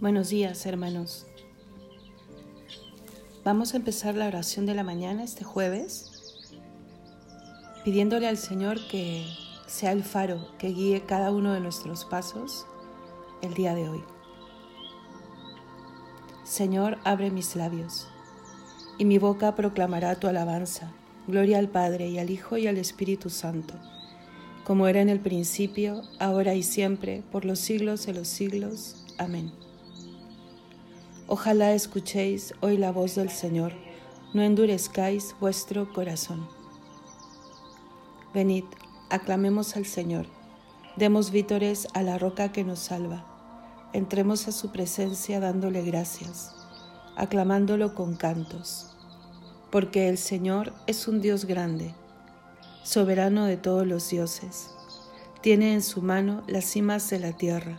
Buenos días, hermanos. Vamos a empezar la oración de la mañana este jueves, pidiéndole al Señor que sea el faro que guíe cada uno de nuestros pasos el día de hoy. Señor, abre mis labios, y mi boca proclamará tu alabanza. Gloria al Padre y al Hijo y al Espíritu Santo, como era en el principio, ahora y siempre, por los siglos de los siglos. Amén. Ojalá escuchéis hoy la voz del Señor, no endurezcáis vuestro corazón. Venid, aclamemos al Señor, demos vítores a la roca que nos salva, entremos a su presencia dándole gracias, aclamándolo con cantos, porque el Señor es un Dios grande, soberano de todos los dioses, tiene en su mano las cimas de la tierra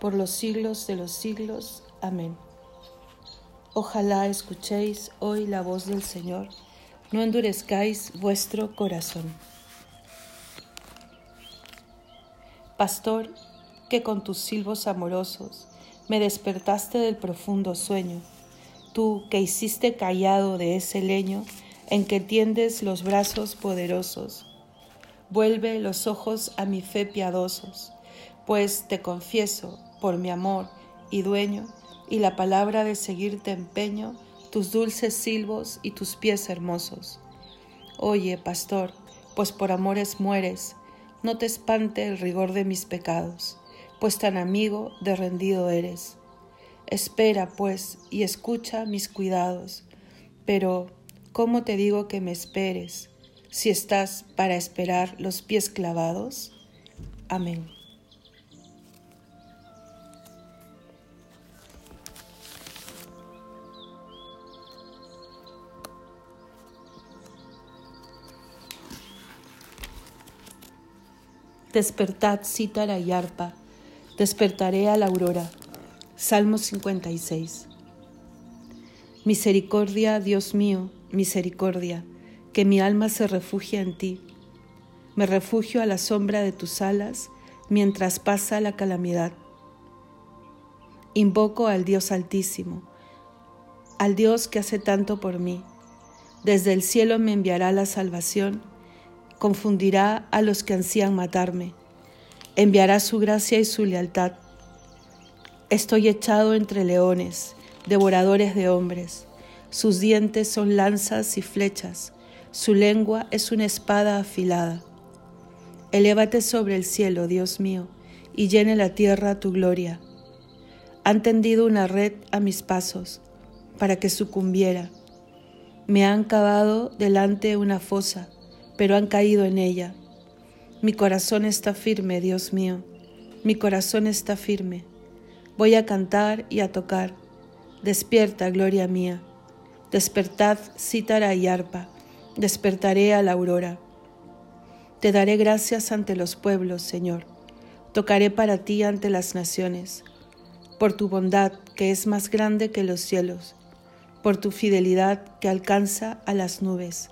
por los siglos de los siglos. Amén. Ojalá escuchéis hoy la voz del Señor, no endurezcáis vuestro corazón. Pastor, que con tus silbos amorosos me despertaste del profundo sueño, tú que hiciste callado de ese leño en que tiendes los brazos poderosos, vuelve los ojos a mi fe piadosos, pues te confieso por mi amor y dueño, y la palabra de seguirte empeño, tus dulces silbos y tus pies hermosos. Oye, pastor, pues por amores mueres, no te espante el rigor de mis pecados, pues tan amigo de rendido eres. Espera, pues, y escucha mis cuidados, pero ¿cómo te digo que me esperes, si estás para esperar los pies clavados? Amén. Despertad cítara y arpa, despertaré a la aurora. Salmo 56. Misericordia, Dios mío, misericordia, que mi alma se refugia en ti. Me refugio a la sombra de tus alas mientras pasa la calamidad. Invoco al Dios Altísimo, al Dios que hace tanto por mí. Desde el cielo me enviará la salvación confundirá a los que ansían matarme, enviará su gracia y su lealtad. Estoy echado entre leones, devoradores de hombres, sus dientes son lanzas y flechas, su lengua es una espada afilada. Elévate sobre el cielo, Dios mío, y llene la tierra tu gloria. Han tendido una red a mis pasos para que sucumbiera. Me han cavado delante una fosa pero han caído en ella. Mi corazón está firme, Dios mío, mi corazón está firme. Voy a cantar y a tocar. Despierta, gloria mía. Despertad, cítara y arpa. Despertaré a la aurora. Te daré gracias ante los pueblos, Señor. Tocaré para ti ante las naciones. Por tu bondad, que es más grande que los cielos. Por tu fidelidad, que alcanza a las nubes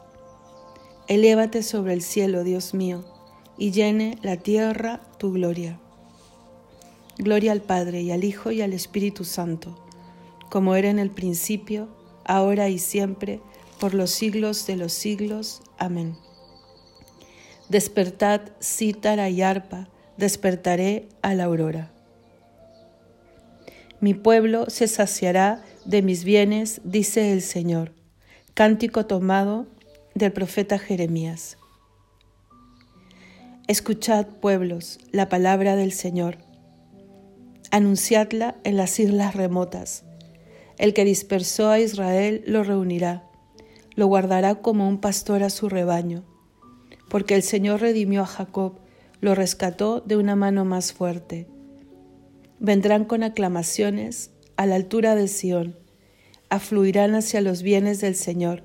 Elévate sobre el cielo, Dios mío, y llene la tierra tu gloria. Gloria al Padre y al Hijo y al Espíritu Santo, como era en el principio, ahora y siempre, por los siglos de los siglos. Amén. Despertad cítara y arpa, despertaré a la aurora. Mi pueblo se saciará de mis bienes, dice el Señor. Cántico tomado del profeta Jeremías. Escuchad, pueblos, la palabra del Señor. Anunciadla en las islas remotas. El que dispersó a Israel lo reunirá, lo guardará como un pastor a su rebaño, porque el Señor redimió a Jacob, lo rescató de una mano más fuerte. Vendrán con aclamaciones a la altura de Sión, afluirán hacia los bienes del Señor,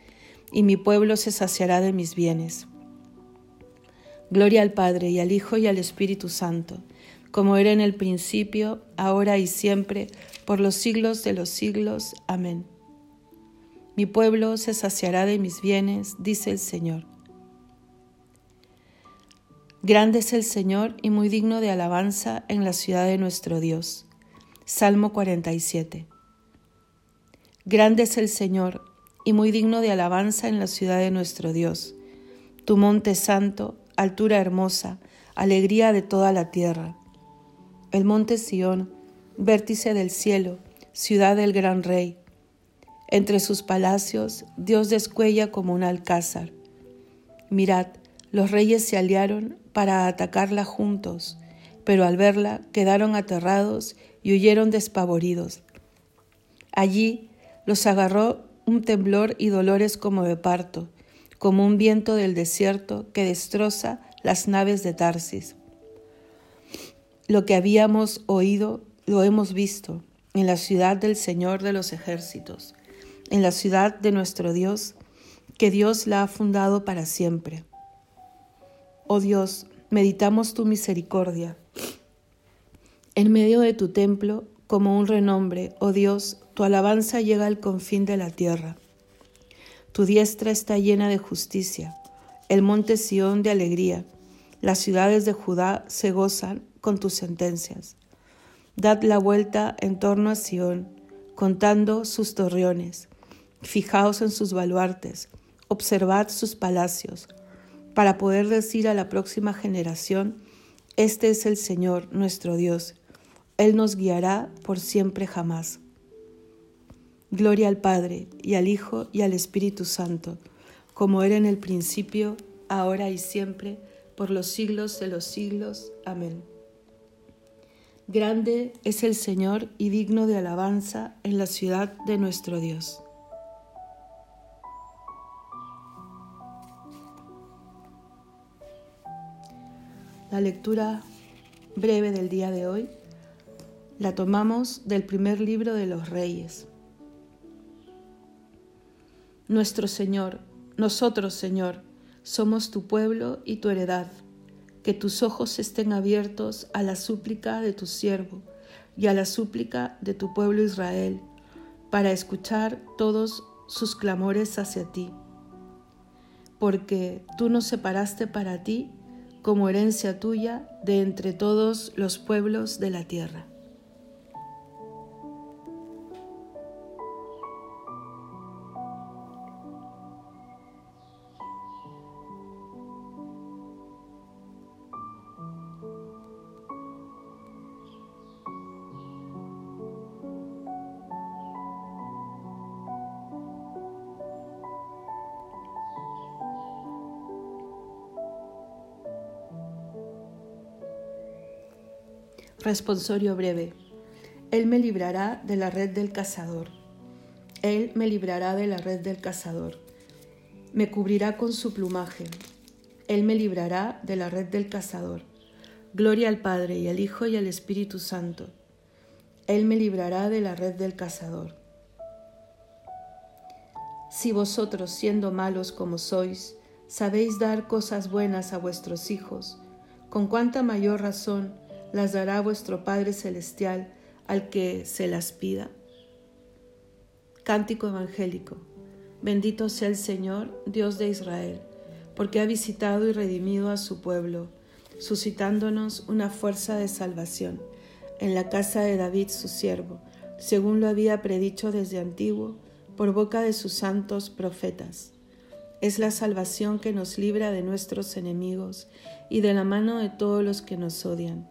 y mi pueblo se saciará de mis bienes. Gloria al Padre y al Hijo y al Espíritu Santo, como era en el principio, ahora y siempre, por los siglos de los siglos. Amén. Mi pueblo se saciará de mis bienes, dice el Señor. Grande es el Señor y muy digno de alabanza en la ciudad de nuestro Dios. Salmo 47. Grande es el Señor y muy digno de alabanza en la ciudad de nuestro Dios. Tu monte santo, altura hermosa, alegría de toda la tierra. El monte Sión, vértice del cielo, ciudad del gran rey. Entre sus palacios Dios descuella como un alcázar. Mirad, los reyes se aliaron para atacarla juntos, pero al verla quedaron aterrados y huyeron despavoridos. Allí los agarró un temblor y dolores como de parto, como un viento del desierto que destroza las naves de Tarsis. Lo que habíamos oído lo hemos visto en la ciudad del Señor de los ejércitos, en la ciudad de nuestro Dios, que Dios la ha fundado para siempre. Oh Dios, meditamos tu misericordia. En medio de tu templo, como un renombre, oh Dios, tu alabanza llega al confín de la tierra. Tu diestra está llena de justicia, el monte Sión de alegría. Las ciudades de Judá se gozan con tus sentencias. Dad la vuelta en torno a Sión, contando sus torreones. Fijaos en sus baluartes, observad sus palacios, para poder decir a la próxima generación, Este es el Señor nuestro Dios. Él nos guiará por siempre jamás. Gloria al Padre, y al Hijo, y al Espíritu Santo, como era en el principio, ahora y siempre, por los siglos de los siglos. Amén. Grande es el Señor y digno de alabanza en la ciudad de nuestro Dios. La lectura breve del día de hoy la tomamos del primer libro de los Reyes. Nuestro Señor, nosotros, Señor, somos tu pueblo y tu heredad. Que tus ojos estén abiertos a la súplica de tu siervo y a la súplica de tu pueblo Israel, para escuchar todos sus clamores hacia ti. Porque tú nos separaste para ti como herencia tuya de entre todos los pueblos de la tierra. Responsorio breve. Él me librará de la red del cazador. Él me librará de la red del cazador. Me cubrirá con su plumaje. Él me librará de la red del cazador. Gloria al Padre y al Hijo y al Espíritu Santo. Él me librará de la red del cazador. Si vosotros, siendo malos como sois, sabéis dar cosas buenas a vuestros hijos, con cuánta mayor razón las dará vuestro Padre Celestial al que se las pida. Cántico Evangélico. Bendito sea el Señor, Dios de Israel, porque ha visitado y redimido a su pueblo, suscitándonos una fuerza de salvación en la casa de David su siervo, según lo había predicho desde antiguo por boca de sus santos profetas. Es la salvación que nos libra de nuestros enemigos y de la mano de todos los que nos odian.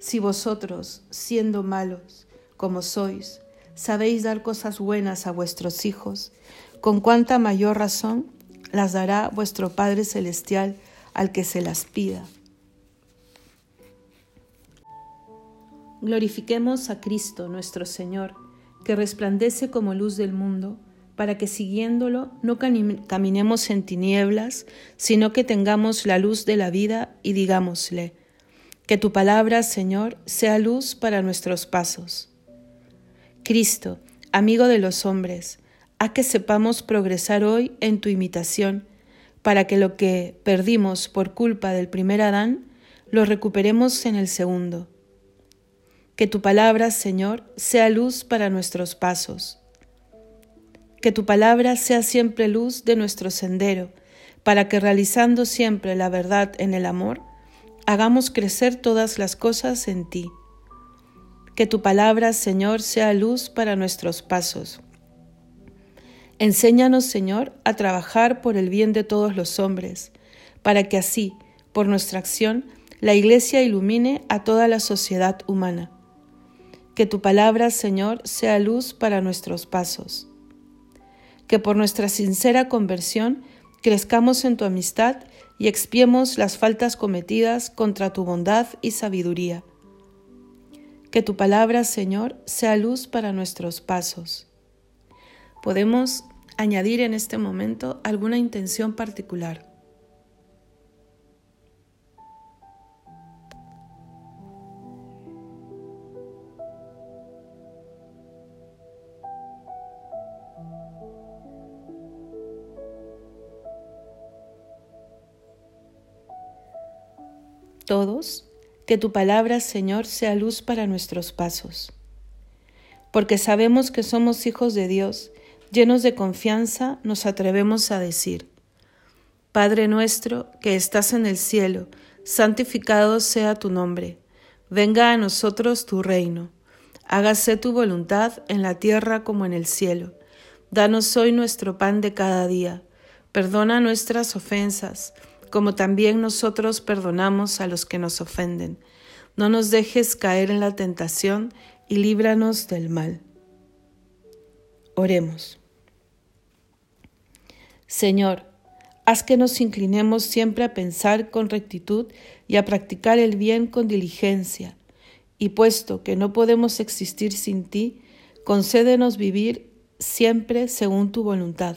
Si vosotros, siendo malos, como sois, sabéis dar cosas buenas a vuestros hijos, con cuánta mayor razón las dará vuestro Padre Celestial al que se las pida. Glorifiquemos a Cristo nuestro Señor, que resplandece como luz del mundo, para que siguiéndolo no caminemos en tinieblas, sino que tengamos la luz de la vida y digámosle, que tu palabra, Señor, sea luz para nuestros pasos. Cristo, amigo de los hombres, a que sepamos progresar hoy en tu imitación, para que lo que perdimos por culpa del primer Adán, lo recuperemos en el segundo que tu palabra, Señor, sea luz para nuestros pasos. Que tu palabra sea siempre luz de nuestro sendero, para que realizando siempre la verdad en el amor, hagamos crecer todas las cosas en ti. Que tu palabra, Señor, sea luz para nuestros pasos. Enséñanos, Señor, a trabajar por el bien de todos los hombres, para que así, por nuestra acción, la Iglesia ilumine a toda la sociedad humana. Que tu palabra, Señor, sea luz para nuestros pasos. Que por nuestra sincera conversión crezcamos en tu amistad y expiemos las faltas cometidas contra tu bondad y sabiduría. Que tu palabra, Señor, sea luz para nuestros pasos. Podemos añadir en este momento alguna intención particular. Todos, que tu palabra, Señor, sea luz para nuestros pasos. Porque sabemos que somos hijos de Dios, llenos de confianza, nos atrevemos a decir, Padre nuestro que estás en el cielo, santificado sea tu nombre, venga a nosotros tu reino, hágase tu voluntad en la tierra como en el cielo. Danos hoy nuestro pan de cada día, perdona nuestras ofensas, como también nosotros perdonamos a los que nos ofenden. No nos dejes caer en la tentación y líbranos del mal. Oremos. Señor, haz que nos inclinemos siempre a pensar con rectitud y a practicar el bien con diligencia, y puesto que no podemos existir sin ti, concédenos vivir siempre según tu voluntad